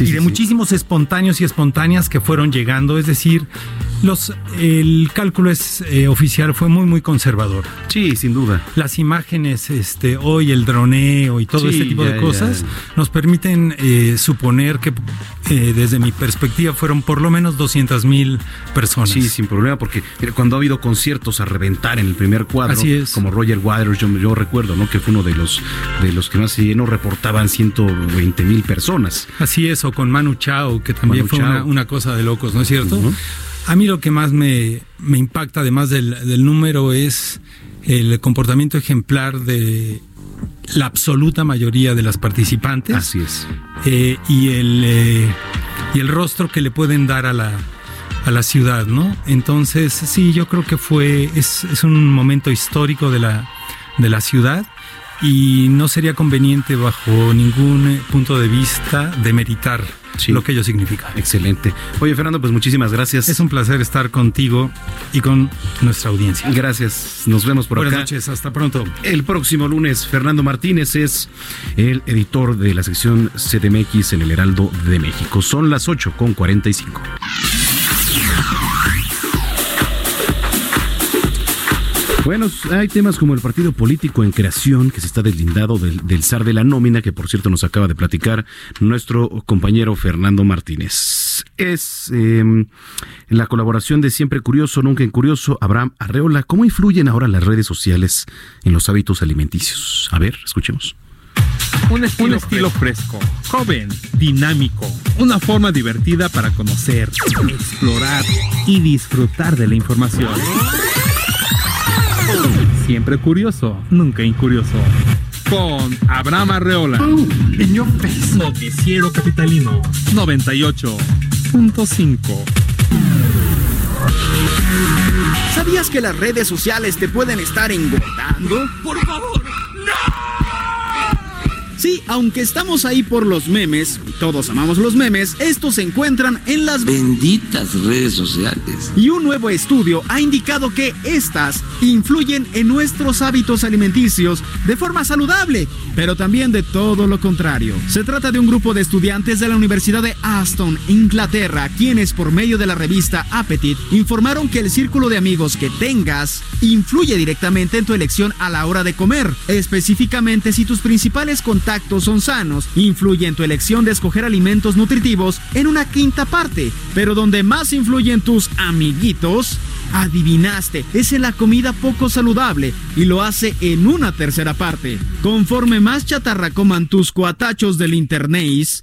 y de muchísimos espontáneos y espontáneas que fueron llegando, es decir, los, el cálculo es, eh, oficial fue muy, muy conservador. Sí, sin duda. Las imágenes, este, hoy el droneo y todo este tipo ya, de cosas ya. nos permiten eh, suponer que eh, desde mi perspectiva fueron por lo menos 200 mil personas. Sí, sin problema, porque cuando ha habido conciertos a reventar en el primer cuadro, Así es. como Roger Waters, yo, yo recuerdo, ¿no? Que fue uno de los de los que más se llenó, reportaban 120 mil personas. Así es, o con Manu Chao, que también Manu fue una, una cosa de locos, ¿no es cierto? A mí lo que más me, me impacta, además del, del número, es el comportamiento ejemplar de la absoluta mayoría de las participantes. Así es. Eh, y, el, eh, y el rostro que le pueden dar a la, a la ciudad, ¿no? Entonces, sí, yo creo que fue, es, es un momento histórico de la, de la ciudad y no sería conveniente bajo ningún eh, punto de vista demeritar lo que ello significa. Excelente. Oye, Fernando, pues muchísimas gracias. Es un placer estar contigo y con nuestra audiencia. Gracias. Nos vemos por Buenas acá. noches, hasta pronto. El próximo lunes, Fernando Martínez es el editor de la sección CDMX en el Heraldo de México. Son las 8 con 45. Bueno, hay temas como el partido político en creación que se está deslindado del, del zar de la nómina, que por cierto nos acaba de platicar nuestro compañero Fernando Martínez. Es eh, la colaboración de Siempre Curioso, Nunca Incurioso, Abraham Arreola. ¿Cómo influyen ahora las redes sociales en los hábitos alimenticios? A ver, escuchemos. Un estilo, estilo fresco, joven, dinámico, una forma divertida para conocer, explorar y disfrutar de la información. Siempre curioso, nunca incurioso. Con Abraham Arreola. En your face. Noticiero Capitalino 98.5. ¿Sabías que las redes sociales te pueden estar engordando? Por favor, Sí, aunque estamos ahí por los memes, todos amamos los memes, estos se encuentran en las benditas redes sociales. Y un nuevo estudio ha indicado que estas influyen en nuestros hábitos alimenticios de forma saludable, pero también de todo lo contrario. Se trata de un grupo de estudiantes de la Universidad de Aston, Inglaterra, quienes por medio de la revista Appetit informaron que el círculo de amigos que tengas influye directamente en tu elección a la hora de comer, específicamente si tus principales contactos son sanos, influye en tu elección de escoger alimentos nutritivos en una quinta parte, pero donde más influyen tus amiguitos, adivinaste, es en la comida poco saludable y lo hace en una tercera parte. Conforme más chatarra coman tus cuatachos del internet,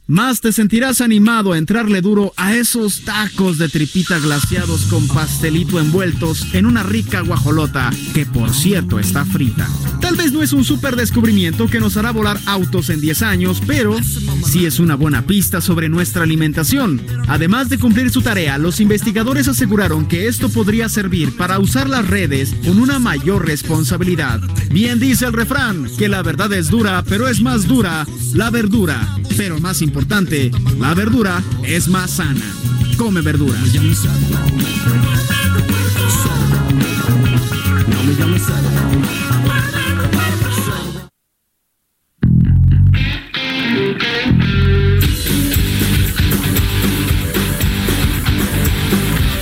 más te sentirás animado a entrarle duro a esos tacos de tripita glaciados con pastelito envueltos en una rica guajolota, que por cierto está frita. Tal vez no es un super descubrimiento que nos hará volar autos en 10 años, pero sí es una buena pista sobre nuestra alimentación. Además de cumplir su tarea, los investigadores aseguraron que esto podría servir para usar las redes con una mayor responsabilidad. Bien dice el refrán, que la verdad es dura, pero es más dura la verdura. Pero más importante, la verdura es más sana. Come verduras. No me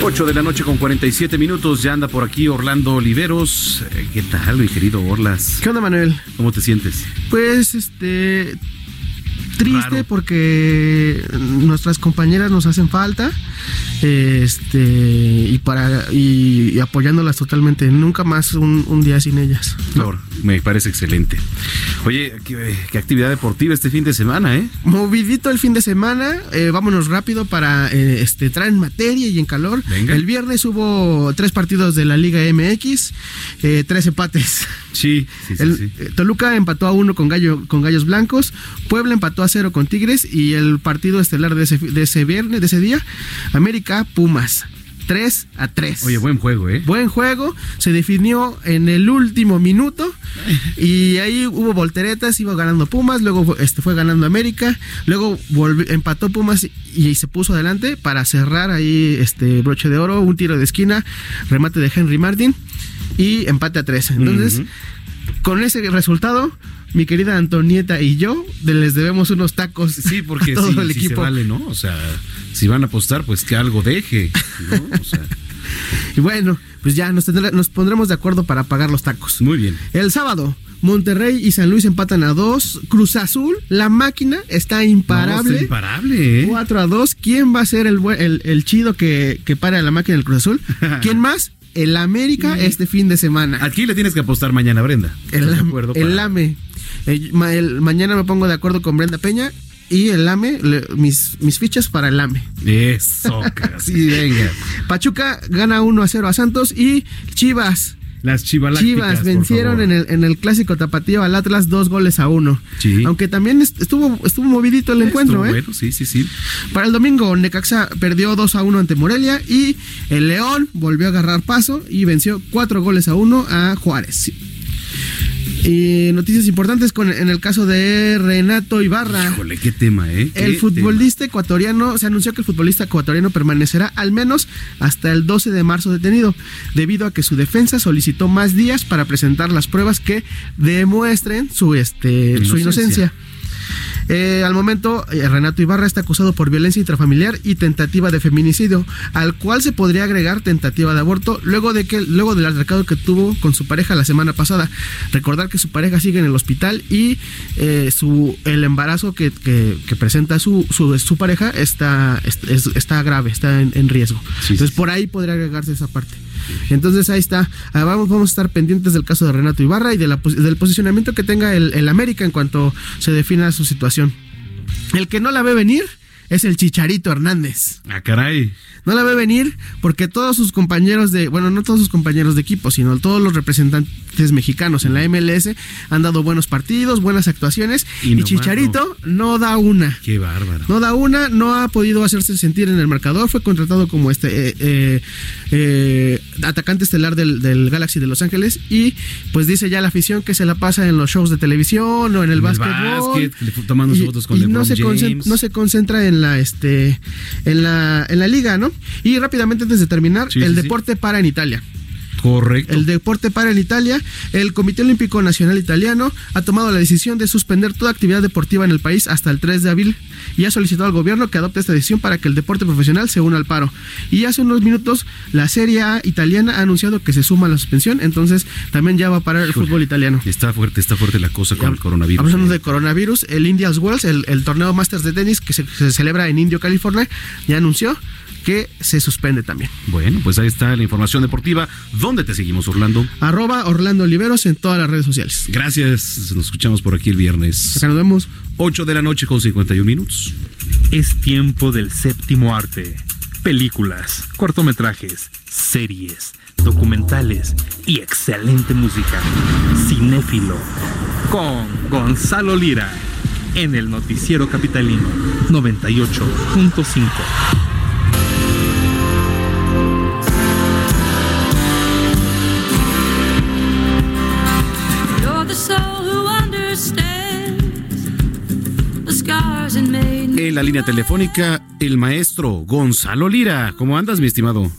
8 de la noche con 47 minutos. Ya anda por aquí Orlando Oliveros. Eh, ¿Qué tal, mi querido Orlas? ¿Qué onda, Manuel? ¿Cómo te sientes? Pues, este. Triste Raro. porque nuestras compañeras nos hacen falta. Este. Y para. Y, y apoyándolas totalmente. Nunca más un, un día sin ellas. Flor, me parece excelente. Oye, ¿qué, qué actividad deportiva este fin de semana, ¿eh? Movidito el fin de semana, eh, vámonos rápido para eh, este, entrar en materia y en calor. Venga. El viernes hubo tres partidos de la Liga MX, eh, tres empates. Sí, sí, sí, El- sí. Toluca empató a uno con, Gallo, con Gallos Blancos, Puebla empató a cero con Tigres y el partido estelar de ese, de ese viernes, de ese día, América Pumas. 3 a 3. Oye, buen juego, ¿eh? Buen juego, se definió en el último minuto y ahí hubo volteretas, iba ganando Pumas, luego este fue ganando América, luego empató Pumas y, y se puso adelante para cerrar ahí este broche de oro, un tiro de esquina, remate de Henry Martin y empate a tres. Entonces, Ujú. con ese resultado, mi querida Antonieta y yo les debemos unos tacos Sí, porque a todo sí, el sí se vale, ¿no? O sea, si van a apostar, pues que algo deje, ¿no? O sea, (laughs) Y bueno, pues ya nos, pondremos de acuerdo para pagar los tacos. muy bien. El sábado, Monterrey y San Luis empatan a dos. Cruz Azul, la máquina está No, imparable. está imparable, ¿eh? 4 a 2. ¿Quién va a ser el, bue- el, el chido que, que para la máquina del Cruz Azul? (laughs) ¿Quién más? El América este fin de semana. Aquí le tienes que apostar mañana, Brenda. El, ¿Estás de Am- el AME. Eh, ma- el- mañana me pongo de acuerdo con Brenda Peña y el AME, le- mis, mis fichas para el AME. Eso, (laughs) sí, venga. Pachuca gana 1 a 0 a Santos y Chivas. Las Chivas vencieron en el, en el clásico tapatío al Atlas dos goles a uno. Sí. Aunque también est- estuvo, estuvo movidito el encuentro, Estuvo ¿eh? Bueno, sí, sí, sí. Para el domingo, Necaxa perdió 2 a 1 ante Morelia y el León volvió a agarrar paso y venció 4 goles a 1 a Juárez. Y noticias importantes con, en el caso de Renato Ibarra. Híjole, qué tema, ¿eh? El futbolista ecuatoriano, se anunció que el futbolista ecuatoriano permanecerá al menos hasta el 12 de marzo detenido, debido a que su defensa solicitó más días para presentar las pruebas que demuestren su, este, su Inocencia. Eh, al momento, eh, Renato Ibarra está acusado por violencia intrafamiliar y tentativa de feminicidio, al cual se podría agregar tentativa de aborto luego de que luego del altercado que tuvo con su pareja la semana pasada. Recordar que su pareja sigue en el hospital y eh, su el embarazo que, que- que presenta su, su, su pareja está, es- es- está grave, está en, en riesgo. Entonces por ahí podría agregarse esa parte. Entonces ahí está. Ah, vamos, vamos a estar pendientes del caso de Renato Ibarra y del posicionamiento que tenga el América en cuanto se defina su situación. El que no la ve venir es el Chicharito Hernández. Ah, caray. No la ve venir porque todos sus compañeros de, bueno, no todos sus compañeros de equipo, sino todos los representantes mexicanos en la MLS han dado buenos partidos, buenas actuaciones Y Chicharito no. da una. Qué bárbaro. No da una, no ha podido hacerse sentir en el marcador. Fue contratado como este eh, eh, eh, atacante estelar del, del Galaxy de Los Ángeles. Y pues dice ya la afición que se la pasa en los shows de televisión o en el En el básquetbol. básquet, tomándose Y- fotos con y LeBron no se, James. no se concentra en la este en la en la liga, ¿no? Y rápidamente antes de terminar, Sí, el sí, sí. deporte para en Italia. Correcto. El deporte para en Italia. El Comité Olímpico Nacional Italiano ha tomado la decisión de suspender toda actividad deportiva en el país hasta el 3 de abril y ha solicitado al gobierno que adopte esta decisión para que el deporte profesional se una al paro. Y hace unos minutos la Serie A italiana ha anunciado que se suma a la suspensión, entonces también ya va a parar el fútbol italiano. Está fuerte, está fuerte la cosa con el coronavirus. Hablando de coronavirus, el Indians Wells, el, el torneo Masters de tenis que se, se celebra en Indio, California, ya anunció que se suspende también. Bueno, pues ahí está la información deportiva. ¿Dónde te seguimos, Orlando? Arroba Orlando Oliveros en todas las redes sociales. Gracias. Nos escuchamos por aquí el viernes. Acá nos vemos. 8 de la noche con 51 minutos. Es tiempo del séptimo arte. Películas, cortometrajes, series, documentales y excelente música. Cinéfilo. Con Gonzalo Lira. En el Noticiero Capitalino 98.5. En la línea telefónica, el maestro Gonzalo Lira. ¿Cómo andas, mi estimado?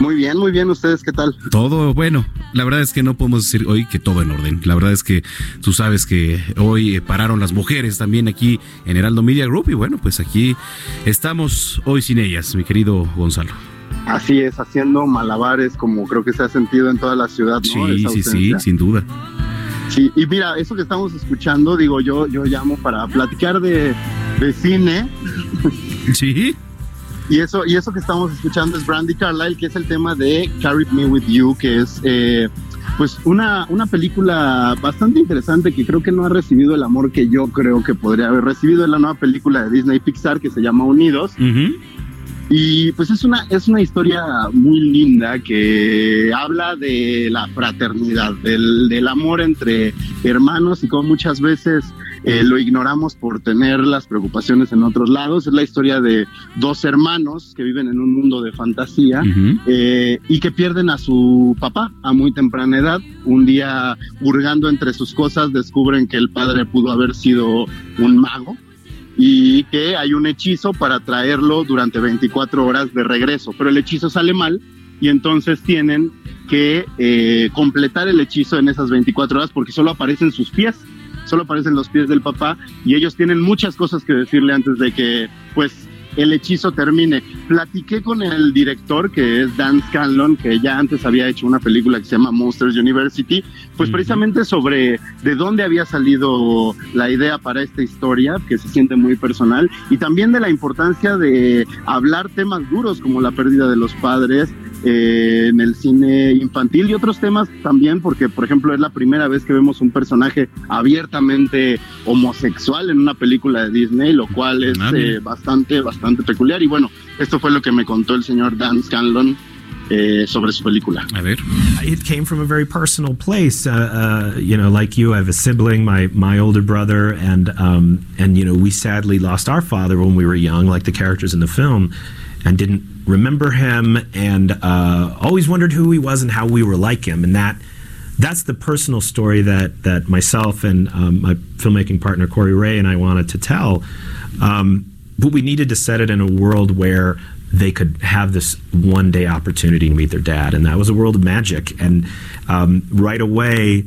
Muy bien, muy bien. ¿Ustedes qué tal? Todo bueno. La verdad es que no podemos decir hoy que todo en orden. La verdad es que tú sabes que hoy eh, pararon las mujeres también aquí en Heraldo Media Group y bueno, pues aquí estamos hoy sin ellas, mi querido Gonzalo. Así es, haciendo malabares como creo que se ha sentido en toda la ciudad, ¿no? Sí, Esa sí, sí, sin duda. Sí, y mira, eso que estamos escuchando, digo, yo, yo llamo para platicar de, de cine. Sí. Y eso, y eso que estamos escuchando es Brandy Carlyle, que es el tema de Carry Me With You, que es eh, pues una, una película bastante interesante que creo que no ha recibido el amor que yo creo que podría haber recibido. Es la nueva película de Disney Pixar que se llama Unidos. Y pues es una, es una historia muy linda que habla de la fraternidad, del, del amor entre hermanos y como muchas veces eh, lo ignoramos por tener las preocupaciones en otros lados. Es la historia de dos hermanos que viven en un mundo de fantasía eh, y que pierden a su papá a muy temprana edad. Un día, hurgando entre sus cosas, descubren que el padre pudo haber sido un mago y que hay un hechizo para traerlo durante 24 horas de regreso, pero el hechizo sale mal y entonces tienen que eh, completar el hechizo en esas 24 horas porque solo aparecen sus pies, solo aparecen los pies del papá y ellos tienen muchas cosas que decirle antes de que pues el hechizo termine. Platiqué con el director que es Dan Scanlon, que ya antes había hecho una película que se llama Monsters University, pues precisamente sobre de dónde había salido la idea para esta historia, que se siente muy personal, y también de la importancia de hablar temas duros como la pérdida de los padres, eh, en el cine infantil y otros temas también, porque por ejemplo es la primera vez que vemos un personaje abiertamente homosexual en una película de Disney, lo cual es Ah, eh, bastante, bastante peculiar. Y bueno, esto fue lo que me contó el señor Dan Scanlon eh, sobre su película. A ver. It came from a very personal place. Uh, uh, you know, like you, I have a sibling, my my older brother, and um, and you know, we sadly lost our father when we were young, like the characters in the film, and didn't remember him, and uh, always wondered who he was and how we were like him, and that. That's the personal story that, that myself and um, my filmmaking partner Corey Ray and I wanted to tell. Um, but we needed to set it in a world where they could have this one day opportunity to meet their dad. And that was a world of magic. And um, right away,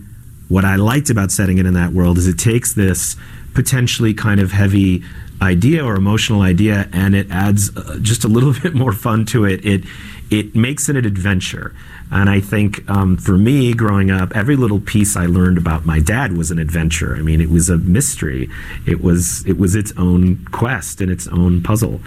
what I liked about setting it in that world is it takes this potentially kind of heavy idea or emotional idea, and it adds uh, just a little (laughs) bit more fun to it. It it makes it an adventure. And I think um, for me, growing up, every little piece I learned about my dad was an adventure. I mean, it was a mystery. It was it was its own quest and its own puzzle.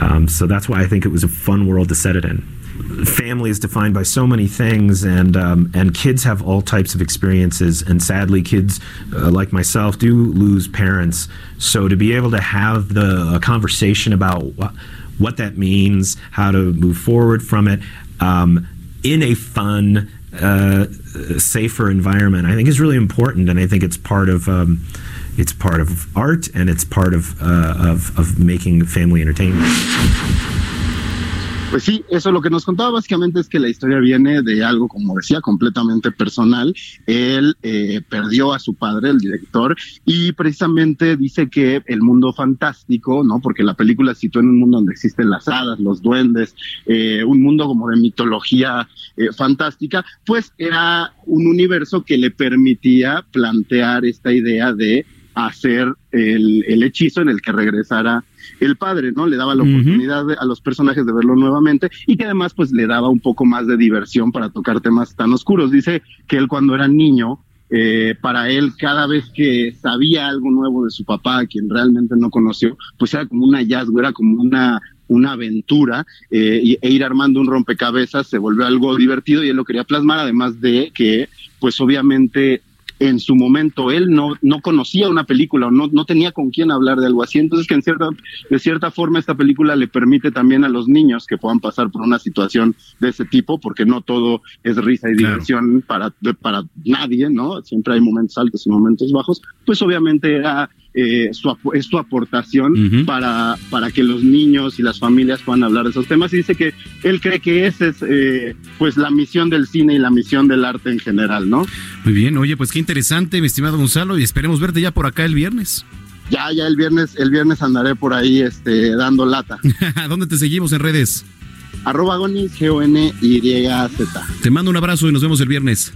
Um, so that's why I think it was a fun world to set it in. Family is defined by so many things, and um, and kids have all types of experiences. And sadly, kids uh, like myself do lose parents. So to be able to have the conversation about what, what that means, how to move forward from it, um, in a fun, uh, safer environment, I think is really important, and I think it's part of. Um, it's part of art and it's part of, uh, of, of making family entertainment. Pues sí, eso lo que nos contaba básicamente es que la historia viene de algo, como decía, completamente personal. Él eh, perdió a su padre, el director, y precisamente dice que el mundo fantástico, ¿no? Porque la película se sitúa en un mundo donde existen las hadas, los duendes, eh, un mundo como de mitología eh, fantástica, pues era un universo que le permitía plantear esta idea de hacer el, el hechizo en el que regresara el padre, ¿no? Le daba la oportunidad de- a los personajes de verlo nuevamente y que además pues le daba un poco más de diversión para tocar temas tan oscuros. Dice que él cuando era niño, eh, para él cada vez que sabía algo nuevo de su papá, a quien realmente no conoció, pues era como un hallazgo, era como una una aventura eh, y- e ir armando un rompecabezas se volvió algo divertido y él lo quería plasmar, además de que, pues obviamente en su momento él no, no conocía una película o no, no tenía con quién hablar de algo así. Entonces que en cierta, de cierta forma esta película le permite también a los niños que puedan pasar por una situación de ese tipo, porque no todo es risa y diversión para, para nadie, ¿no? Siempre hay momentos altos y momentos bajos. Pues obviamente era eh, su, es su aportación para, para que los niños y las familias puedan hablar de esos temas. Y dice que él cree que esa es eh, pues la misión del cine y la misión del arte en general, ¿no? Muy bien, oye, pues qué interesante, mi estimado Gonzalo, y esperemos verte ya por acá el viernes. Ya, ya el viernes, el viernes andaré por ahí este, dando lata. (laughs) ¿Dónde te seguimos en redes? Arroba Gonis, G-O-N-Y-Z. Te mando un abrazo y nos vemos el viernes.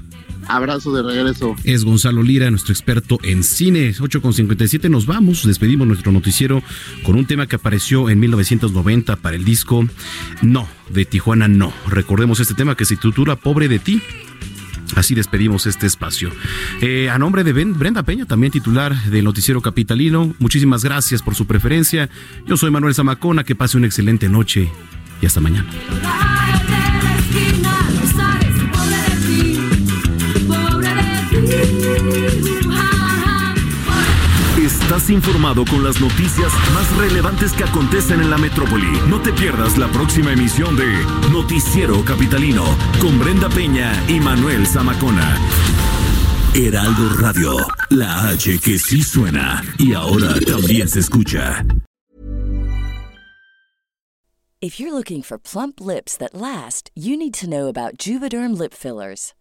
Abrazo de regreso. Es Gonzalo Lira, nuestro experto en cine. 8.57 nos vamos, despedimos nuestro noticiero con un tema que apareció en 1990 para el disco No, de Tijuana No. Recordemos este tema que se titula Pobre de ti. Así despedimos este espacio. Eh, a nombre de Brenda Peña, también titular del Noticiero Capitalino, muchísimas gracias por su preferencia. Yo soy Manuel Zamacona, que pase una excelente noche y hasta mañana. Estás informado con las noticias más relevantes que acontecen en la metrópoli. No te pierdas la próxima emisión de Noticiero Capitalino con Brenda Peña y Manuel Zamacona. Heraldo Radio, la H que sí suena y ahora también se escucha. If you're looking for plump lips that last, you need to know about Juvederm lip fillers.